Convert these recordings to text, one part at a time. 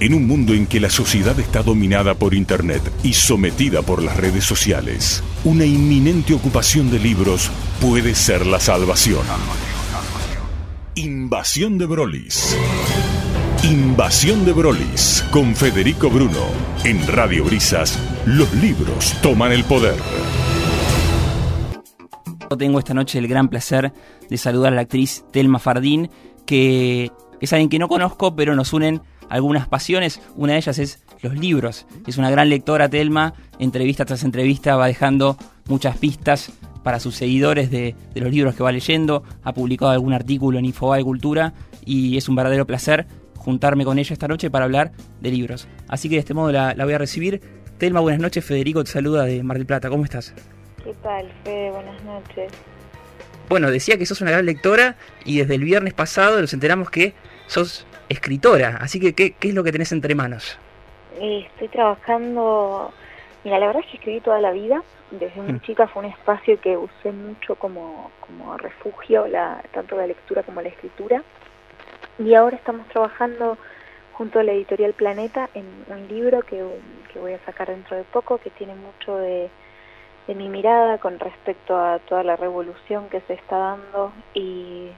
En un mundo en que la sociedad está dominada por Internet y sometida por las redes sociales, una inminente ocupación de libros puede ser la salvación. Invasión de Brolis. Invasión de Brolis con Federico Bruno. En Radio Brisas, los libros toman el poder. Tengo esta noche el gran placer de saludar a la actriz Telma Fardín, que es alguien que no conozco, pero nos unen algunas pasiones. Una de ellas es los libros. Es una gran lectora, Telma. Entrevista tras entrevista va dejando muchas pistas para sus seguidores de, los libros que va leyendo. Ha publicado algún artículo en Infobae Cultura y es un verdadero placer juntarme con ella esta noche para hablar de libros. Así que de este modo la, voy a recibir. Telma, buenas noches. Federico te saluda de Mar del Plata. ¿Cómo estás? ¿Qué tal, Fede? Buenas noches. Bueno, decía que sos una gran lectora y desde el viernes pasado nos enteramos que sos escritora. Así que, ¿qué, es lo que tenés entre manos? estoy trabajando... Mira, la verdad es que escribí toda la vida. Desde muy mm. chica fue un espacio que usé mucho como, como refugio, la, tanto la lectura como la escritura. Y ahora estamos trabajando junto a la editorial Planeta en un libro que, que voy a sacar dentro de poco, que tiene mucho de, de mi mirada con respecto a toda la revolución que se está dando y,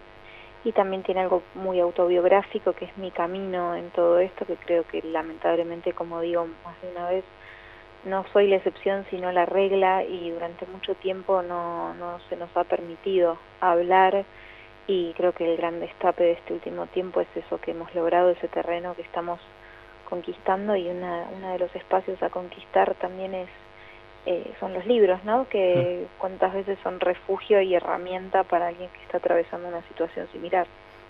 y también tiene algo muy autobiográfico que es mi camino en todo esto, que creo que lamentablemente, como digo más de una vez, no soy la excepción sino la regla y durante mucho tiempo no, no se nos ha permitido hablar y creo que el gran destape de este último tiempo es eso que hemos logrado, ese terreno que estamos conquistando y una, uno de los espacios a conquistar también es eh, son los libros, ¿no? Que cuántas veces son refugio y herramienta para alguien que está atravesando una situación similar.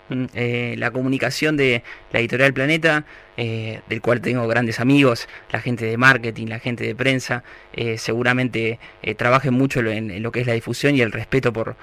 Mm, eh, la comunicación de la editorial Planeta, eh, del cual tengo grandes amigos, la gente de marketing, la gente de prensa, eh, seguramente trabajen mucho en, lo que es la difusión y el respeto por,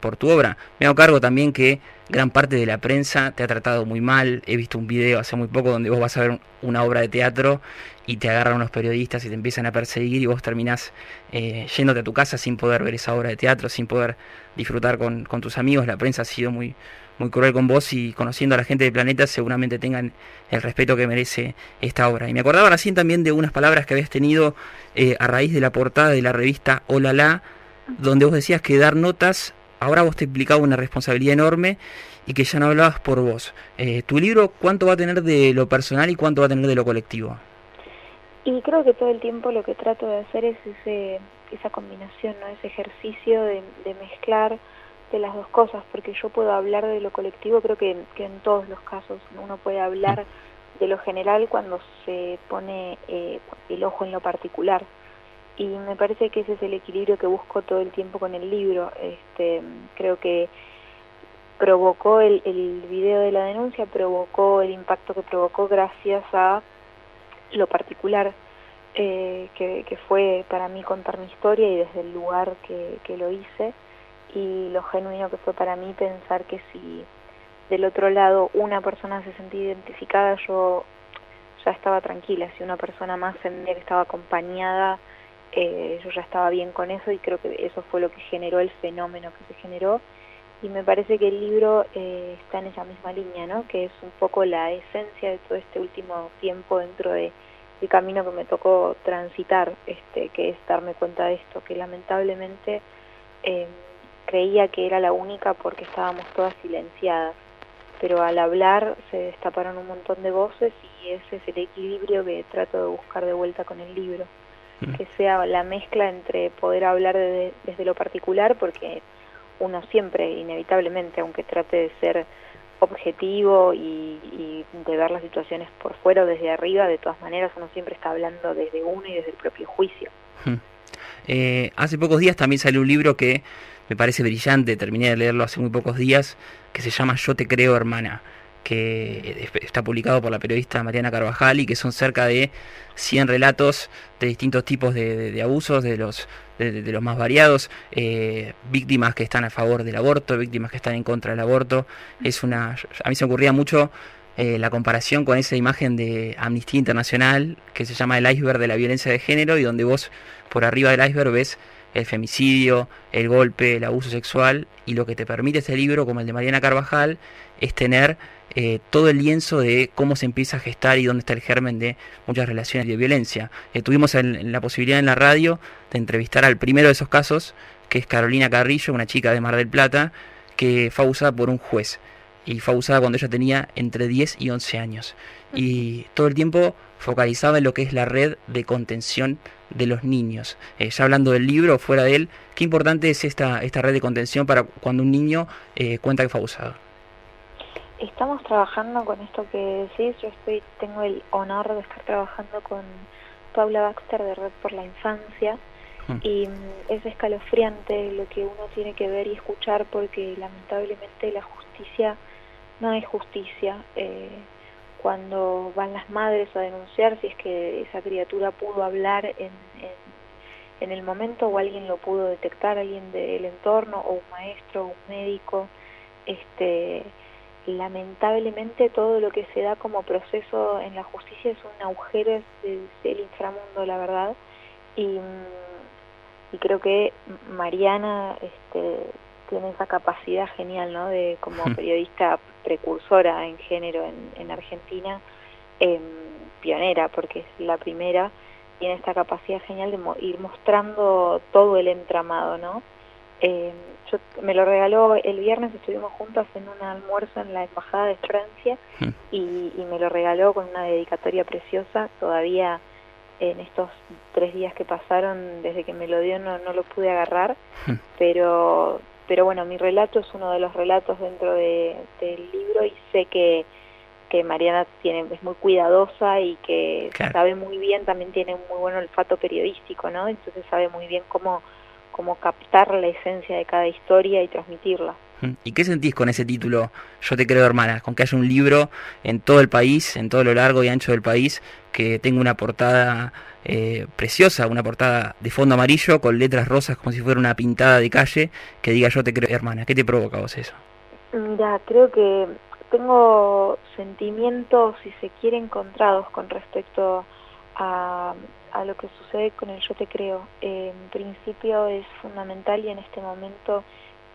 por tu obra. Me hago cargo también que gran parte de la prensa te ha tratado muy mal. He visto un video hace muy poco donde vos vas a ver una obra de teatro y te agarran unos periodistas y te empiezan a perseguir y vos terminás yéndote a tu casa sin poder ver esa obra de teatro, sin poder disfrutar con, con tus amigos. La prensa ha sido muy muy cruel con vos y conociendo a la gente del planeta seguramente tengan el respeto que merece esta obra. Y me acordaba recién también de unas palabras que habías tenido eh, a raíz de la portada de la revista Hola La, donde vos decías que dar notas, ahora vos te implicaba una responsabilidad enorme y que ya no hablabas por vos. Eh, ¿Tu libro cuánto va a tener de lo personal y cuánto va a tener de lo colectivo? Y creo que todo el tiempo lo que trato de hacer es ese, esa combinación, ¿no? ese ejercicio de, de mezclar de las dos cosas, porque yo puedo hablar de lo colectivo, creo que, en todos los casos uno puede hablar de lo general cuando se pone eh, el ojo en lo particular. Y me parece que ese es el equilibrio que busco todo el tiempo con el libro. Este, creo que provocó el, video de la denuncia, provocó el impacto que provocó gracias a lo particular eh, que, fue para mí contar mi historia y desde el lugar que lo hice y lo genuino que fue para mí pensar que si del otro lado una persona se sentía identificada, yo ya estaba tranquila, si una persona más sentía que estaba acompañada, eh, yo ya estaba bien con eso y creo que eso fue lo que generó el fenómeno que se generó y me parece que el libro eh, está en esa misma línea, ¿no? que es un poco la esencia de todo este último tiempo dentro de el camino que me tocó transitar, este, que es darme cuenta de esto, que lamentablemente eh, creía que era la única porque estábamos todas silenciadas, pero al hablar se destaparon un montón de voces y ese es el equilibrio que trato de buscar de vuelta con el libro, mm. que sea la mezcla entre poder hablar desde lo particular, porque uno siempre, inevitablemente, aunque trate de ser objetivo y, de ver las situaciones por fuera o desde arriba, de todas maneras uno siempre está hablando desde uno y desde el propio juicio. Mm. Eh, hace pocos días también salió un libro que me parece brillante, terminé de leerlo hace muy pocos días, que se llama Yo te creo hermana, que está publicado por la periodista Mariana Carvajal y que son cerca de 100 relatos de distintos tipos de, abusos, de los, de, los más variados, eh, víctimas que están a favor del aborto, víctimas que están en contra del aborto. Es una, a mí se me ocurría mucho eh, la comparación con esa imagen de Amnistía Internacional que se llama el iceberg de la violencia de género y donde vos por arriba del iceberg ves el femicidio, el golpe, el abuso sexual, y lo que te permite este libro, como el de Mariana Carvajal, es tener eh, todo el lienzo de cómo se empieza a gestar y dónde está el germen de muchas relaciones de violencia. Eh, tuvimos la posibilidad en la radio de entrevistar al primero de esos casos, que es Carolina Carrillo, una chica de Mar del Plata, que fue abusada por un juez. Y fue abusada cuando ella tenía entre 10 y 11 años. Y todo el tiempo focalizaba en lo que es la red de contención de los niños. Eh, ya hablando del libro, fuera de él, qué importante es esta, esta red de contención para cuando un niño cuenta que fue abusado. Estamos trabajando con esto que decís. Yo estoy, tengo el honor de estar trabajando con Paula Baxter de Red por la Infancia mm. y mm, es escalofriante lo que uno tiene que ver y escuchar porque lamentablemente la justicia no es justicia. Eh, cuando van las madres a denunciar si es que esa criatura pudo hablar en, en el momento o alguien lo pudo detectar, alguien del entorno o un maestro o un médico, este lamentablemente todo lo que se da como proceso en la justicia es un agujero del inframundo, la verdad. Y, y, creo que Mariana este, tiene esa capacidad genial, ¿no? De como hmm. periodista precursora en género en, en Argentina, eh, pionera, porque es la primera, tiene esta capacidad genial de ir mostrando todo el entramado, ¿no? Eh, yo, me lo regaló el viernes, estuvimos juntos en un almuerzo en la Embajada de Francia hmm. y, me lo regaló con una dedicatoria preciosa. Todavía en estos tres días que pasaron desde que me lo dio no, no lo pude agarrar, hmm. pero, pero bueno, mi relato es uno de los relatos dentro de, del libro y sé que, que Mariana tiene, es muy cuidadosa y que sabe muy bien, también tiene un muy buen olfato periodístico, ¿no? Entonces sabe muy bien cómo como captar la esencia de cada historia y transmitirla. ¿Y qué sentís con ese título, Yo te creo hermana? Con que haya un libro en todo el país, en todo lo largo y ancho del país, que tenga una portada eh, preciosa, una portada de fondo amarillo con letras rosas como si fuera una pintada de calle, que diga Yo te creo hermana. ¿Qué te provoca vos eso? Mira, creo que tengo sentimientos, si se quiere, encontrados con respecto a, a lo que sucede con el yo te creo. en principio es fundamental y en este momento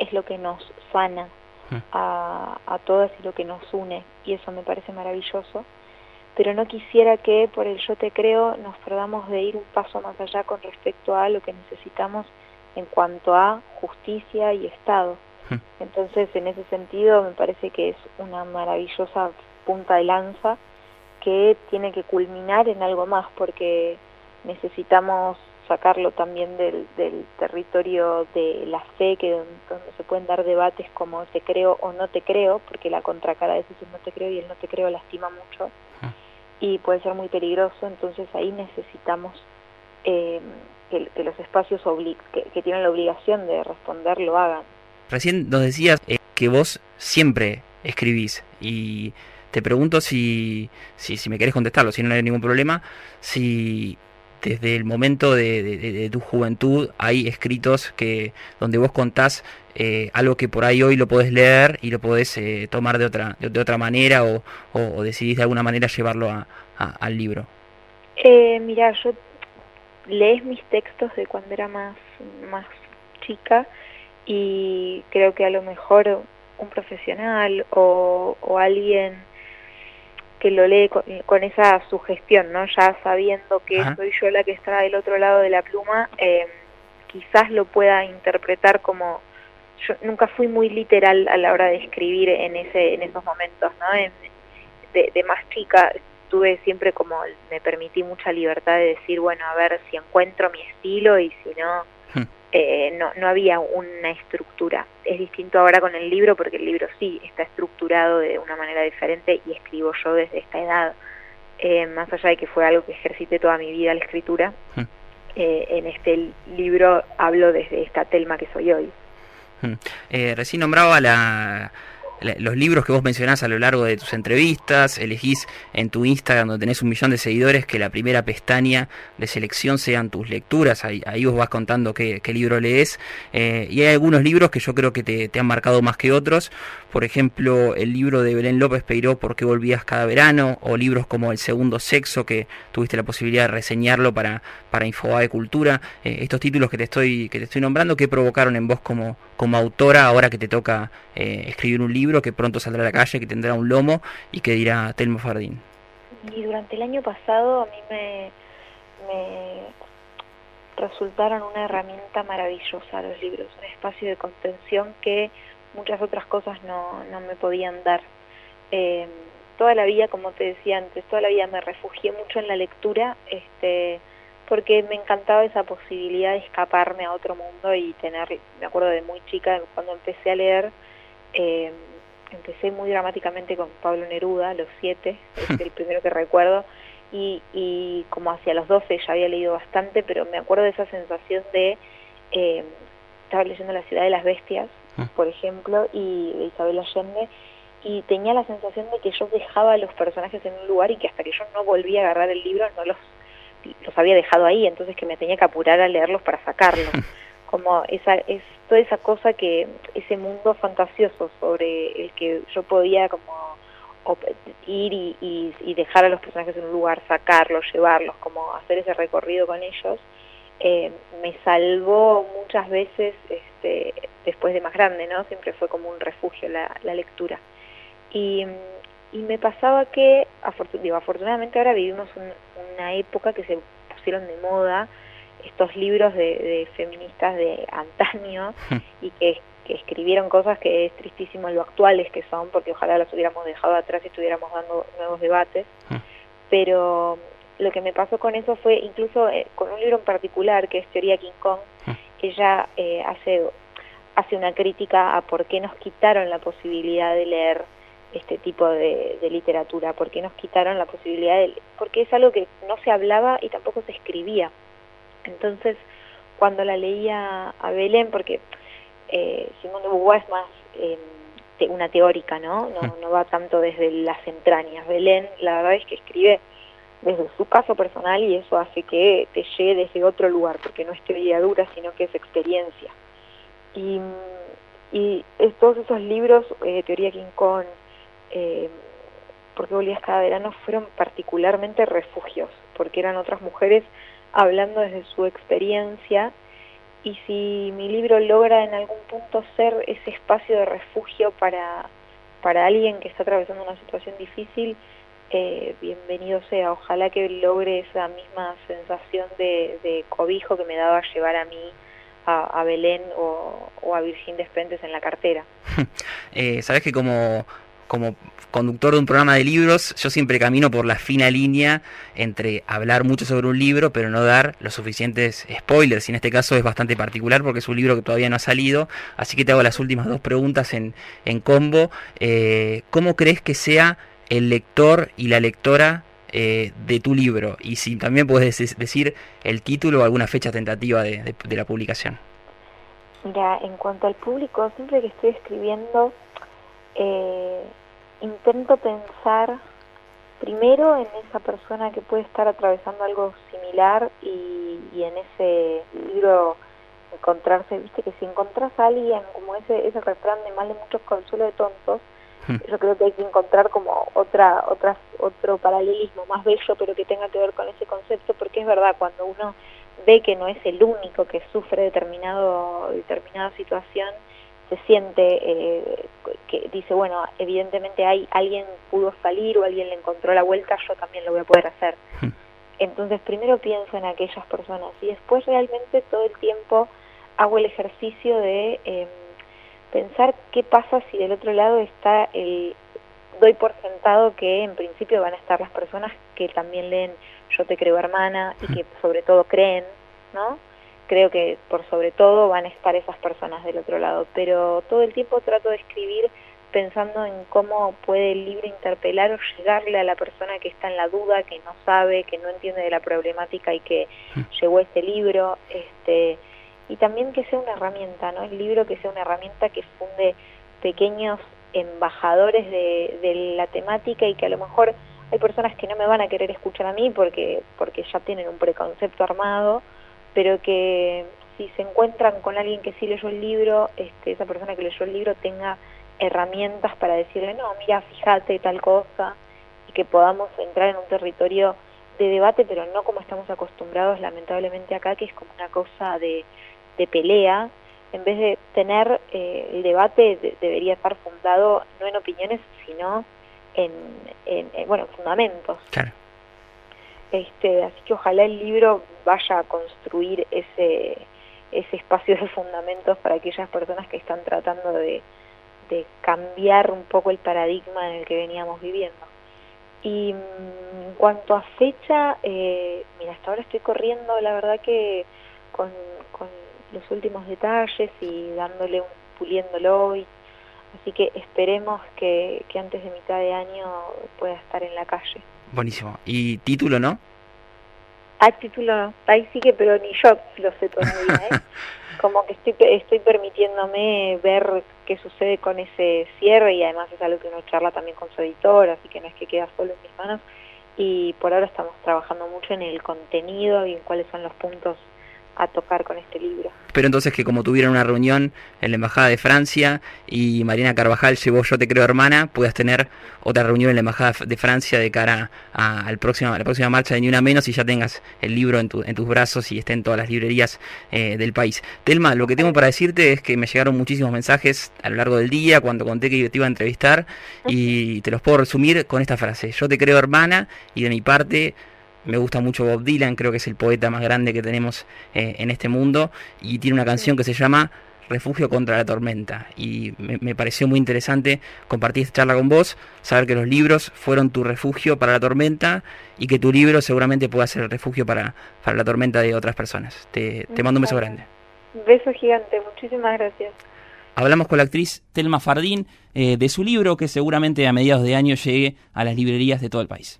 es lo que nos sana mm. a, a todas y lo que nos une y eso me parece maravilloso. Pero no quisiera que por el yo te creo nos perdamos de ir un paso más allá con respecto a lo que necesitamos en cuanto a justicia y Estado. Mm. Entonces, en ese sentido, me parece que es una maravillosa punta de lanza que tiene que culminar en algo más, porque necesitamos sacarlo también del, del territorio de la fe, que donde se pueden dar debates como te creo o no te creo, porque la contracara de eso es no te creo y el no te creo lastima mucho ah. y puede ser muy peligroso, entonces ahí necesitamos eh, que, los espacios que, que, tienen la obligación de responder lo hagan. Recién nos decías eh, que vos siempre escribís y te pregunto si, si, si me querés contestarlo, si no hay ningún problema, si desde el momento de, tu juventud hay escritos que donde vos contás eh, algo que por ahí hoy lo podés leer y lo podés eh, tomar de otra de, otra manera o, decidís de alguna manera llevarlo a, al libro. Eh, mira, yo lees mis textos de cuando era más, más chica y creo que a lo mejor un profesional o alguien que lo lee con, esa sugestión, ¿no? Ya sabiendo que soy yo la que está del otro lado de la pluma, eh, quizás lo pueda interpretar como yo nunca fui muy literal a la hora de escribir en ese en esos momentos, ¿no? de, de, más chica tuve siempre como me permití mucha libertad de decir, bueno, a ver si encuentro mi estilo y si no eh, no, no había una estructura. Es distinto ahora con el libro porque el libro sí está estructurado de una manera diferente y escribo yo desde esta edad. Eh, más allá de que fue algo que ejercité toda mi vida la escritura, hmm. eh, en este libro hablo desde esta Telma que soy hoy. Hmm. recién nombraba la, los libros que vos mencionás a lo largo de tus entrevistas, elegís en tu Instagram donde tenés un millón de seguidores que la primera pestaña de selección sean tus lecturas, ahí, ahí vos vas contando qué, libro lees, eh, y hay algunos libros que yo creo que te, te, han marcado más que otros, por ejemplo el libro de Belén López Peiró, ¿Por qué volvías cada verano? o libros como El segundo sexo, que tuviste la posibilidad de reseñarlo para, para Infobae Cultura, eh, estos títulos que te estoy, que te estoy nombrando, ¿qué provocaron en vos como, como autora ahora que te toca eh, escribir un libro que pronto saldrá a la calle, que tendrá un lomo y que dirá Telmo Fardín? Y durante el año pasado a mí me, me resultaron una herramienta maravillosa los libros, un espacio de contención que muchas otras cosas no, no me podían dar. Eh, toda la vida, como te decía antes, toda la vida me refugié mucho en la lectura, este, porque me encantaba esa posibilidad de escaparme a otro mundo y tener, me acuerdo de muy chica, cuando empecé a leer, eh, empecé muy dramáticamente con Pablo Neruda, los siete, es el primero que recuerdo, y, y como hacia los doce ya había leído bastante, pero me acuerdo de esa sensación de, eh, estaba leyendo La ciudad de las bestias, ah. por ejemplo, y de Isabel Allende, y tenía la sensación de que yo dejaba a los personajes en un lugar y que hasta que yo no volvía a agarrar el libro no los, los había dejado ahí, entonces que me tenía que apurar a leerlos para sacarlos. Como esa, es toda esa cosa que, ese mundo fantasioso sobre el que yo podía como ir y, y, dejar a los personajes en un lugar, sacarlos, llevarlos, como hacer ese recorrido con ellos, eh, me salvó muchas veces este, después de más grande, ¿no? Siempre fue como un refugio la, la lectura. Y, y me pasaba que, digo, afortunadamente ahora vivimos una época que se pusieron de moda estos libros de, feministas de antaño hmm. y que, que, escribieron cosas que es tristísimo lo actuales que son, porque ojalá las hubiéramos dejado atrás y estuviéramos dando nuevos debates. Hmm. Pero lo que me pasó con eso fue incluso eh, con un libro en particular que es Teoría King Kong, hmm. ella eh, hace, hace una crítica a por qué nos quitaron la posibilidad de leer este tipo de, literatura, porque nos quitaron la posibilidad de... porque es algo que no se hablaba y tampoco se escribía. Entonces, cuando la leía a Belén, porque eh, Simón de Beauvoir es más eh, una teórica, ¿no? ¿no? Hmm. No va tanto desde las entrañas. Belén, la verdad es que escribe desde su caso personal y eso hace que te llegue desde otro lugar, porque no es teoría dura, sino que es experiencia. Y, y todos esos libros, eh, Teoría King Kong, eh, porque volvías cada verano fueron particularmente refugios, porque eran otras mujeres hablando desde su experiencia y si mi libro logra en algún punto ser ese espacio de refugio para, para alguien que está atravesando una situación difícil, eh, bienvenido sea. Ojalá que logre esa misma sensación de, cobijo que me daba llevar a mí a, Belén o, a Virgin Despentes en la cartera. eh, Sabes que como como conductor de un programa de libros, yo siempre camino por la fina línea entre hablar mucho sobre un libro, pero no dar los suficientes spoilers. Y en este caso es bastante particular porque es un libro que todavía no ha salido. Así que te hago las últimas dos preguntas en, en combo. Eh, ¿Cómo crees que sea el lector y la lectora eh, de tu libro? Y si también puedes decir el título o alguna fecha tentativa de, de la publicación. Mira, en cuanto al público, siempre que estoy escribiendo... Eh, intento pensar primero en esa persona que puede estar atravesando algo similar y, en ese libro encontrarse, viste que si encontrás a alguien como ese, ese refrán de mal de muchos consuelo de tontos, hmm. yo creo que hay que encontrar como otra, otra, otro paralelismo más bello pero que tenga que ver con ese concepto porque es verdad, cuando uno ve que no es el único que sufre determinado, determinada situación, se siente eh, que dice, bueno, evidentemente hay alguien pudo salir o alguien le encontró la vuelta, yo también lo voy a poder hacer. Hmm. Entonces primero pienso en aquellas personas y después realmente todo el tiempo hago el ejercicio de em, pensar qué pasa si del otro lado está el... Doy por sentado que en principio van a estar las personas que también leen Yo te creo hermana y que sobre todo creen, ¿no? Creo que por sobre todo van a estar esas personas del otro lado, pero todo el tiempo trato de escribir pensando en cómo puede el libro interpelar o llegarle a la persona que está en la duda, que no sabe, que no entiende de la problemática y que mm. llegó este libro, este y también que sea una herramienta, ¿no? El libro que sea una herramienta que funde pequeños embajadores de, de la temática y que a lo mejor hay personas que no me van a querer escuchar a mí porque, porque ya tienen un preconcepto armado, pero que si se encuentran con alguien que sí leyó el libro, este, esa persona que leyó el libro tenga herramientas para decirle, no, mira, fíjate tal cosa, y que podamos entrar en un territorio de debate, pero no como estamos acostumbrados lamentablemente acá, que es como una cosa de, de pelea, en vez de tener eh, el debate debería estar fundado no en opiniones, sino en, en, bueno, fundamentos. Claro. Este, así que ojalá el libro vaya a construir ese, espacio de fundamentos para aquellas personas que están tratando de, cambiar un poco el paradigma en el que veníamos viviendo. Y mm, en cuanto a fecha, eh, mira, hasta ahora estoy corriendo, la verdad que con, con los últimos detalles y dándole un, puliéndolo y Así que esperemos que, que antes de mitad de año pueda estar en la calle. Buenísimo. ¿Y título no? Ah, título Ahí sí que, pero ni yo lo sé todavía, ¿eh? Como que estoy, estoy permitiéndome ver qué sucede con ese cierre y además es algo que uno charla también con su editor, así que no es que queda solo en mis manos. Y por ahora estamos trabajando mucho en el contenido y en cuáles son los puntos a tocar con este libro. Pero entonces que como tuvieron una reunión en la Embajada de Francia y Marina Carvajal llevó Yo te creo hermana, puedas tener otra reunión en la Embajada de Francia de cara a, al próximo, a la próxima marcha de Ni Una Menos y ya tengas el libro en, tu, en tus brazos y esté en todas las librerías eh, del país. Telma, lo que tengo para decirte es que me llegaron muchísimos mensajes a lo largo del día cuando conté que te iba a entrevistar y te los puedo resumir con esta frase. Yo te creo hermana y de mi parte me gusta mucho Bob Dylan, creo que es el poeta más grande que tenemos eh, en este mundo y tiene una canción que se llama Refugio contra la tormenta y me, pareció muy interesante compartir esta charla con vos, saber que los libros fueron tu refugio para la tormenta y que tu libro seguramente pueda ser el refugio para, para la tormenta de otras personas. Te, te mando un beso grande. Beso gigante, muchísimas gracias. Hablamos con la actriz Telma Fardín eh, de su libro que seguramente a mediados de año llegue a las librerías de todo el país.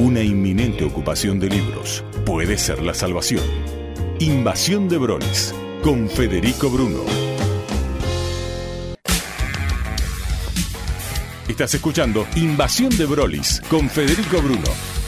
Una inminente ocupación de libros puede ser la salvación. Invasión de Brolis con Federico Bruno. Estás escuchando Invasión de Brolis con Federico Bruno.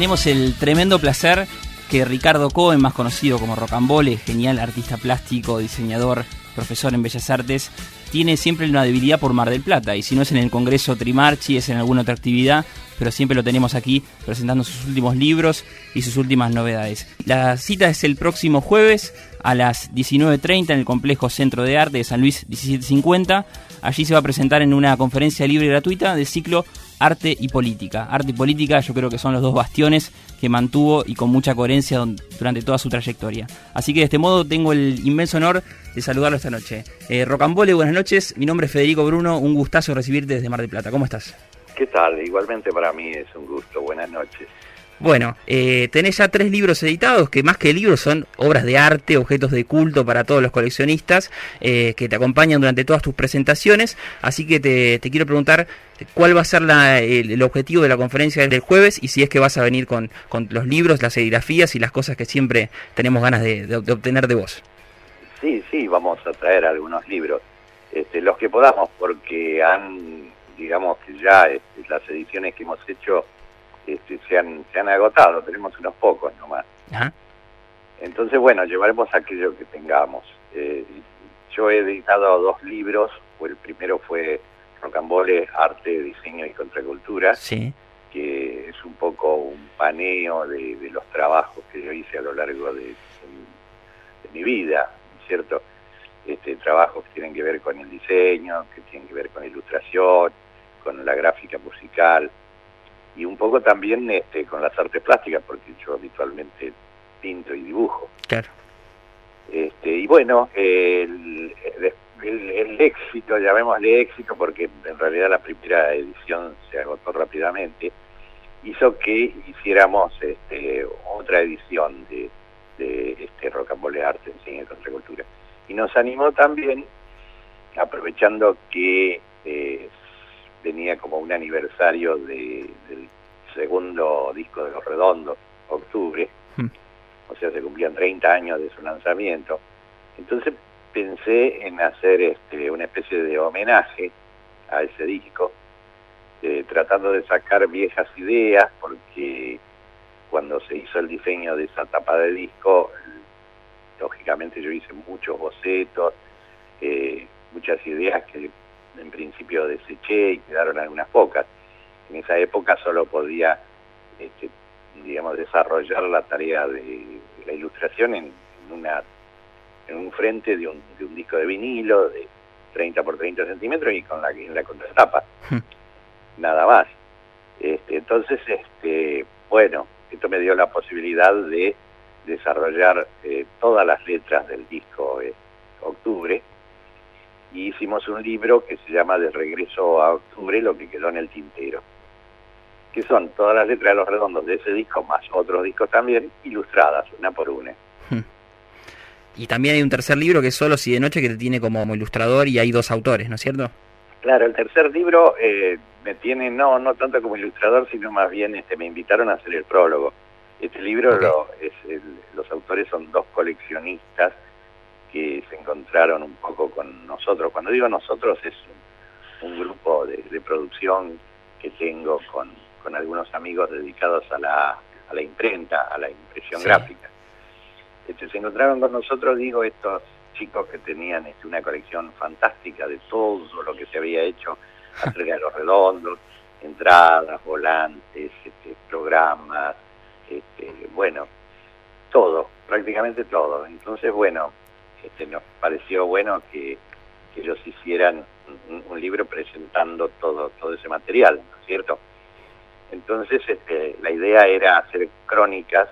Tenemos el tremendo placer que Ricardo Cohen, más conocido como Rocambole, genial artista plástico, diseñador, profesor en Bellas Artes, tiene siempre una debilidad por Mar del Plata. Y si no es en el Congreso Trimarchi, es en alguna otra actividad, pero siempre lo tenemos aquí presentando sus últimos libros y sus últimas novedades. La cita es el próximo jueves a las 19.30 en el Complejo Centro de Arte de San Luis 1750. Allí se va a presentar en una conferencia libre gratuita del ciclo arte y política. Arte y política yo creo que son los dos bastiones que mantuvo y con mucha coherencia durante toda su trayectoria. Así que de este modo tengo el inmenso honor de saludarlo esta noche. Eh, Rocambole, buenas noches. Mi nombre es Federico Bruno. Un gustazo recibirte desde Mar del Plata. ¿Cómo estás? ¿Qué tal? Igualmente para mí es un gusto. Buenas noches. Bueno, eh, tenés ya tres libros editados, que más que libros son obras de arte, objetos de culto para todos los coleccionistas, eh, que te acompañan durante todas tus presentaciones. Así que te, quiero preguntar cuál va a ser el, objetivo de la conferencia del jueves y si es que vas a venir con, los libros, las serigrafías y las cosas que siempre tenemos ganas de, obtener de vos. Sí, sí, vamos a traer algunos libros, este, los que podamos, porque han, digamos que ya este, las ediciones que hemos hecho este, se, han, se han agotado, tenemos unos pocos nomás. Entonces, bueno, llevaremos aquello que tengamos. Eh, yo he editado dos libros, el primero fue Rocambole, Arte, Diseño y Contracultura, sí. que es un poco un paneo de, los trabajos que yo hice a lo largo de, mi vida, ¿cierto? Este, trabajos que tienen que ver con el diseño, que tienen que ver con ilustración, con la gráfica musical, y un poco también este, con las artes plásticas, porque yo habitualmente pinto y dibujo. Claro. Este, y bueno, el, el, éxito, llamémosle éxito, porque en realidad la primera edición se agotó rápidamente, hizo que hiciéramos este, otra edición de, de este Rocambole Arte en Cine y Contracultura. Y nos animó también, aprovechando que eh, tenía como un aniversario del segundo disco de Los Redondos, octubre, hmm. o sea, se cumplían 30 años de su lanzamiento. Entonces pensé en hacer este, una especie de homenaje a ese disco, eh, tratando de sacar viejas ideas, porque cuando se hizo el diseño de esa tapa de disco, lógicamente yo hice muchos bocetos, eh, muchas ideas que en principio deseché y quedaron algunas pocas. En esa época solo podía, este, digamos, desarrollar la tarea de, la ilustración en, una en un frente de un, de un disco de vinilo de 30 por 30 centímetros y con la, en la contratapa. Hmm. Nada más. Este, entonces, este, bueno, esto me dio la posibilidad de desarrollar eh, todas las letras del disco eh, Octubre, y hicimos un libro que se llama De regreso a octubre, lo que quedó en el tintero, que son todas las letras de los redondos de ese disco, más otros discos también, ilustradas, una por una. Hmm. Y también hay un tercer libro que es Solo si de noche, que te tiene como ilustrador y hay dos autores, ¿no es cierto? Claro, el tercer libro eh, me tiene, no no tanto como ilustrador, sino más bien este, me invitaron a hacer el prólogo. Este libro, lo, es los autores son dos coleccionistas, que se encontraron un poco con nosotros. Cuando digo nosotros es un, grupo de, producción que tengo con, con, algunos amigos dedicados a la, a la imprenta, a la impresión gráfica. Este, se encontraron con nosotros, digo, estos chicos que tenían este, una colección fantástica de todo lo que se había hecho acerca de los redondos, entradas, volantes, este, programas, este, bueno, todo, prácticamente todo. Entonces, bueno, este, nos pareció bueno que, ellos hicieran un, libro presentando todo, todo ese material, ¿no es cierto? Entonces este, la idea era hacer crónicas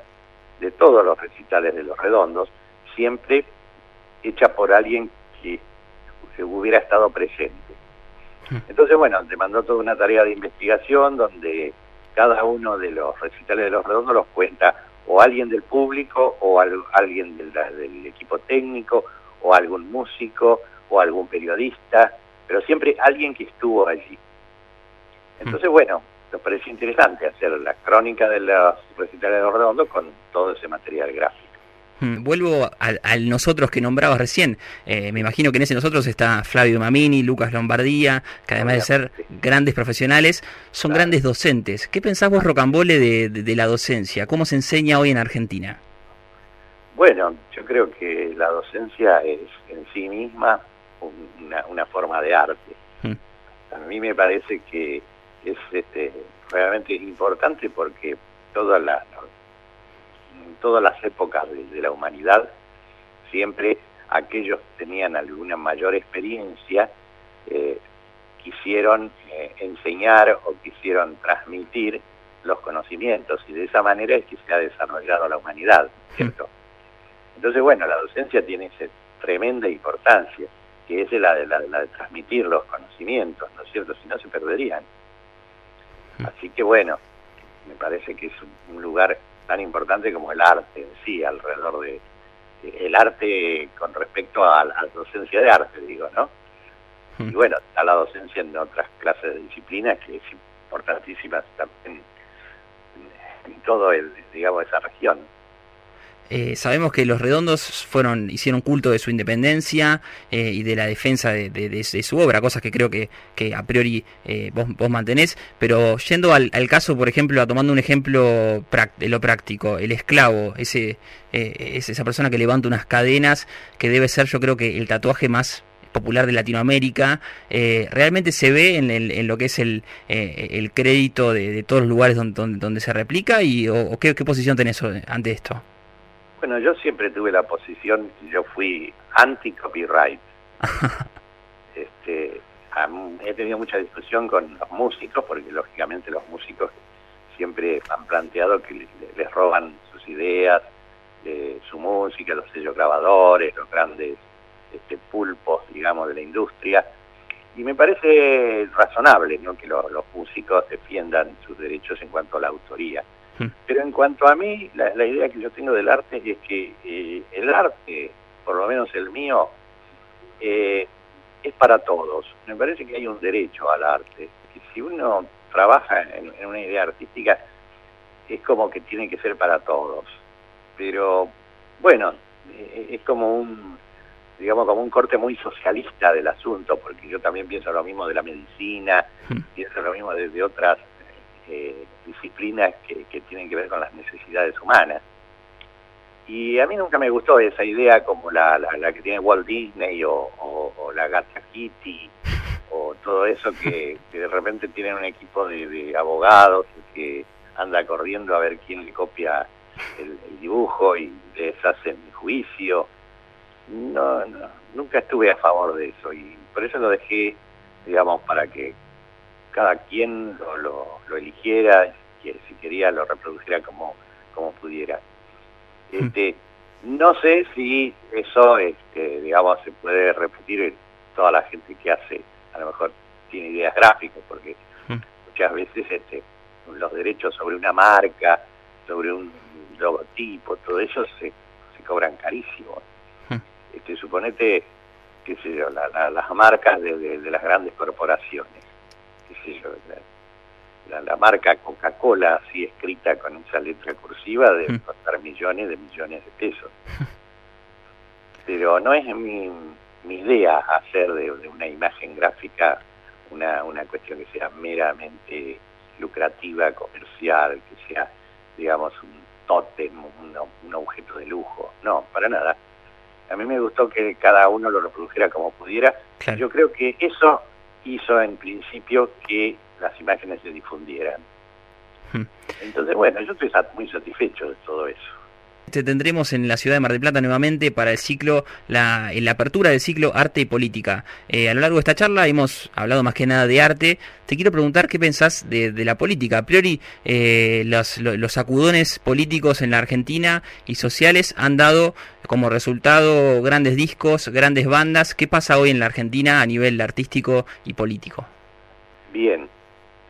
de todos los recitales de los redondos, siempre hecha por alguien que, que hubiera estado presente. Hmm. Entonces, bueno, te mandó toda una tarea de investigación donde cada uno de los recitales de los redondos los cuenta o alguien del público o alguien del, del, equipo técnico o algún músico o algún periodista, pero siempre alguien que estuvo allí. Entonces, mm. bueno, nos pareció interesante hacer la crónica de los recitales de los redondos con todo ese material gráfico. Vuelvo al, nosotros que nombrabas recién. Eh, me imagino que en ese nosotros está Flavio Mamini, Lucas Lombardía, que además de ser grandes profesionales, son grandes docentes. ¿Qué pensás vos, Rocambole, de, la docencia? ¿Cómo se enseña hoy en Argentina? Bueno, yo creo que la docencia es en sí misma una, forma de arte. Mm. A mí me parece que es este, realmente importante porque toda la, todas las épocas de, la humanidad, siempre aquellos que tenían alguna mayor experiencia eh, quisieron eh, enseñar o quisieron transmitir los conocimientos y de esa manera es que se ha desarrollado la humanidad, ¿cierto? Entonces, bueno, la docencia tiene esa tremenda importancia, que es la de, la, de transmitir los conocimientos, ¿no es cierto? Si no se perderían. Así que bueno, me parece que es un lugar tan importante como el arte en sí, alrededor de el arte con respecto a, la docencia de arte, digo, ¿no? Hmm. Y bueno, a la docencia en otras clases de disciplinas que es importantísima también en, en todo el, digamos, esa región. Eh, sabemos que los redondos fueron hicieron culto de su independencia eh, y de la defensa de, su obra, cosas que creo que, a priori eh, vos, vos, mantenés, pero yendo al, caso, por ejemplo, tomando un ejemplo de lo práctico, el esclavo, ese, es esa persona que levanta unas cadenas, que debe ser yo creo que el tatuaje más popular de Latinoamérica, realmente se ve en, lo que es el, el crédito de, todos los lugares donde, se replica y o, ¿qué, qué posición tenés ante esto? Bueno, yo siempre tuve la posición, yo fui anti-copyright. este, he tenido mucha discusión con los músicos, porque lógicamente los músicos siempre han planteado que les, roban sus ideas, su música, los sellos grabadores, los grandes este, pulpos, digamos, de la industria. Y me parece razonable ¿no? que los músicos defiendan sus derechos en cuanto a la autoría. Pero en cuanto a mí, la, idea que yo tengo del arte es que eh, el arte, por lo menos el mío, eh, es para todos. Me parece que hay un derecho al arte. Que si uno trabaja en, una idea artística, es como que tiene que ser para todos. Pero bueno, eh, es como un digamos como un corte muy socialista del asunto, porque yo también pienso lo mismo de la medicina, pienso lo mismo desde otras eh, disciplinas que, tienen que ver con las necesidades humanas. Y a mí nunca me gustó esa idea como la, la, que tiene Walt Disney o, la Gata Kitty o todo eso que, de repente tienen un equipo de, abogados que anda corriendo a ver quién le copia el, dibujo y les hacen juicio. No, no, nunca estuve a favor de eso y por eso lo dejé, digamos, para que cada quien lo, lo, eligiera, que si quería lo reproduciera como, como pudiera. Hmm. Este, no sé si eso, este, digamos, se puede repetir en toda la gente que hace, a lo mejor tiene ideas gráficas, porque hmm. muchas veces este, los derechos sobre una marca, sobre un logotipo, todo eso se, se cobran carísimo. Hmm. Este, suponete, qué sé yo, las marcas de las grandes corporaciones la, marca Coca-Cola así escrita con esa letra cursiva debe mm. costar millones de millones de pesos. Pero no es mi, mi idea hacer de, una imagen gráfica una, una cuestión que sea meramente lucrativa, comercial, que sea, digamos, un tótem, un, objeto de lujo. No, para nada. A mí me gustó que cada uno lo reprodujera como pudiera. Yo creo que eso hizo en principio que las imágenes se difundieran. Hmm. Entonces, bueno, yo estoy muy satisfecho de todo eso. Te tendremos en la ciudad de Mar del Plata nuevamente para el ciclo, la, la apertura del ciclo Arte y Política. Eh, a lo largo de esta charla hemos hablado más que nada de arte. Te quiero preguntar qué pensás de, la política. A priori, eh, los, los, sacudones políticos en la Argentina y sociales han dado como resultado grandes discos, grandes bandas. ¿Qué pasa hoy en la Argentina a nivel artístico y político? Bien,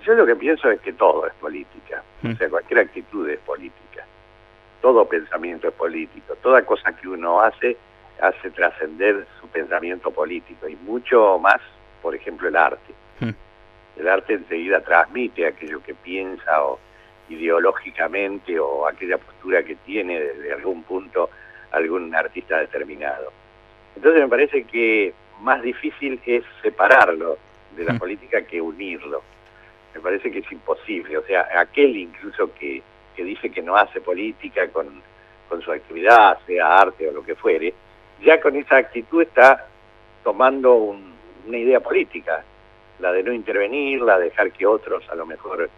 yo lo que pienso es que todo es política. O mm. sea, cualquier actitud es política todo pensamiento es político, toda cosa que uno hace hace trascender su pensamiento político y mucho más, por ejemplo, el arte. Hmm. El arte enseguida transmite aquello que piensa o ideológicamente o aquella postura que tiene desde algún punto algún artista determinado. Entonces me parece que más difícil es separarlo de la hmm. política que unirlo. Me parece que es imposible. O sea, aquel incluso que que dice que no hace política con, con su actividad, sea arte o lo que fuere, ya con esa actitud está tomando una idea política, la de no intervenir, la de dejar que otros a lo mejor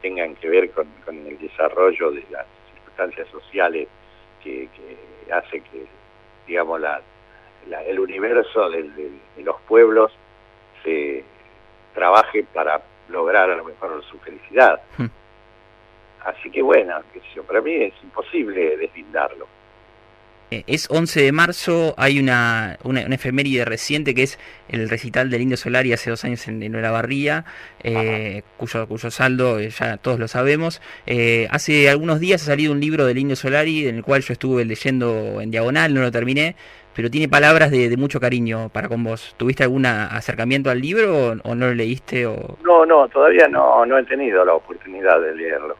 tengan que ver con, el desarrollo de las circunstancias sociales que, hace que, digamos, la, el universo de, de los pueblos se trabaje para lograr a lo mejor su felicidad. Hmm. Así que bueno, para mí es imposible deslindarlo. Eh, es 11 de marzo, hay una, una, efeméride reciente que es el recital del Indio Solari hace dos años en, en Barría, eh, cuyo, cuyo saldo eh, ya todos lo sabemos. hace algunos días ha salido un libro del Indio Solari en el cual yo estuve leyendo en diagonal, no lo terminé, pero tiene palabras de, mucho cariño para con vos. ¿Tuviste algún acercamiento al libro o, no lo leíste? O... No, no, todavía no, no he tenido la oportunidad de leerlo.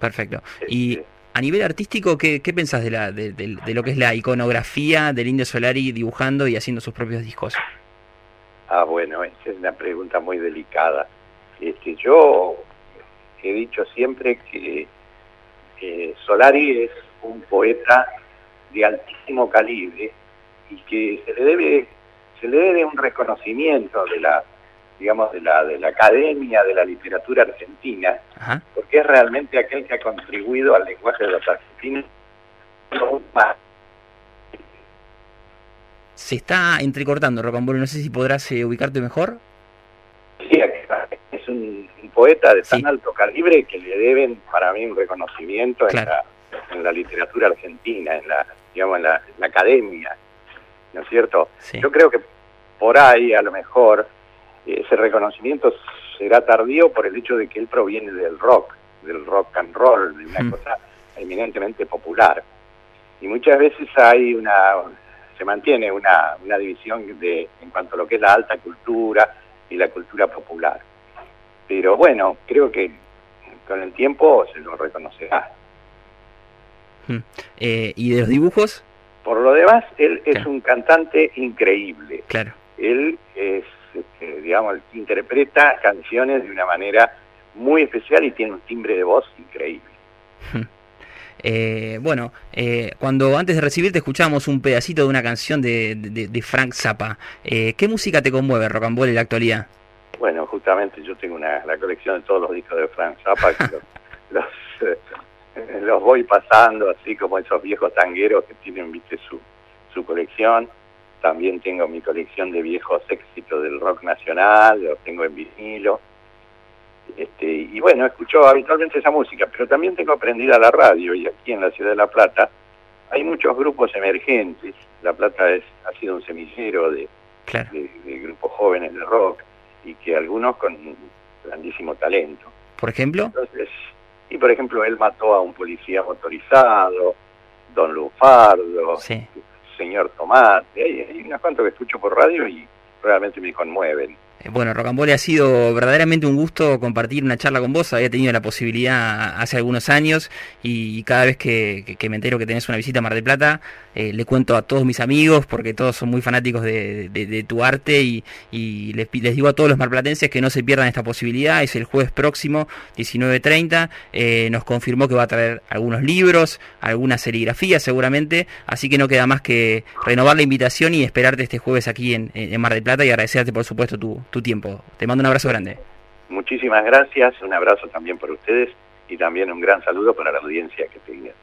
Perfecto. Y a nivel artístico, ¿qué, qué pensás de, la, de, lo que es la iconografía del Indio Solari dibujando y haciendo sus propios discos? Ah, bueno, esa es una pregunta muy delicada. Este, yo he dicho siempre que Solari es un poeta de altísimo calibre y que se le debe se le debe un reconocimiento de la digamos, de la, de la Academia de la Literatura Argentina, porque es realmente aquel que ha contribuido al lenguaje de los argentinos. Se está entrecortando, Rocambolo, no sé si podrás eh, ubicarte mejor. Sí, es un, poeta de tan alto calibre que le deben para mí un reconocimiento en, la, en la literatura argentina, en la, digamos, en la, academia, ¿no es cierto? Yo creo que por ahí a lo mejor ese reconocimiento será tardío por el hecho de que él proviene del rock, del rock and roll, de una mm. cosa eminentemente popular. Y muchas veces hay una, se mantiene una, una división de, en cuanto a lo que es la alta cultura y la cultura popular. Pero bueno, creo que con el tiempo se lo reconocerá. Mm. Eh, ¿Y de los dibujos? Por lo demás, él es un cantante increíble. Claro. Él es este, digamos, interpreta canciones de una manera muy especial y tiene un timbre de voz increíble. Eh, bueno, eh, cuando antes de recibirte escuchamos un pedacito de una canción de, Frank Zappa. Eh, ¿Qué música te conmueve, Rocambole, en la actualidad? Bueno, justamente yo tengo una, la colección de todos los discos de Frank Zappa, que los, los, voy pasando, así como esos viejos tangueros que tienen, viste, su, su colección también tengo mi colección de viejos éxitos del rock nacional, los tengo en vinilo. Este, y bueno, escucho habitualmente esa música, pero también tengo aprendida la radio y aquí en la ciudad de La Plata hay muchos grupos emergentes. La Plata es, ha sido un semillero de, de, grupos jóvenes de rock y que algunos con grandísimo talento. ¿Por ejemplo? Entonces, y por ejemplo, él mató a un policía motorizado, Don Lufardo, sí señor Tomate, hay, hay unas cuantas que escucho por radio y realmente me conmueven. Eh, bueno, Rocambole, ha sido verdaderamente un gusto compartir una charla con vos. Había tenido la posibilidad hace algunos años y cada vez que, me entero que tenés una visita a Mar del Plata, eh, le cuento a todos mis amigos porque todos son muy fanáticos de, tu arte y, les, digo a todos los marplatenses que no se pierdan esta posibilidad. Es el jueves próximo, 19.30. Eh, nos confirmó que va a traer algunos libros, algunas serigrafías seguramente. Así que no queda más que renovar la invitación y esperarte este jueves aquí en, en Mar del Plata y agradecerte por supuesto tu, tu tiempo. Te mando un abrazo grande. Muchísimas gracias, un abrazo también por ustedes y también un gran saludo para la audiencia que tengan.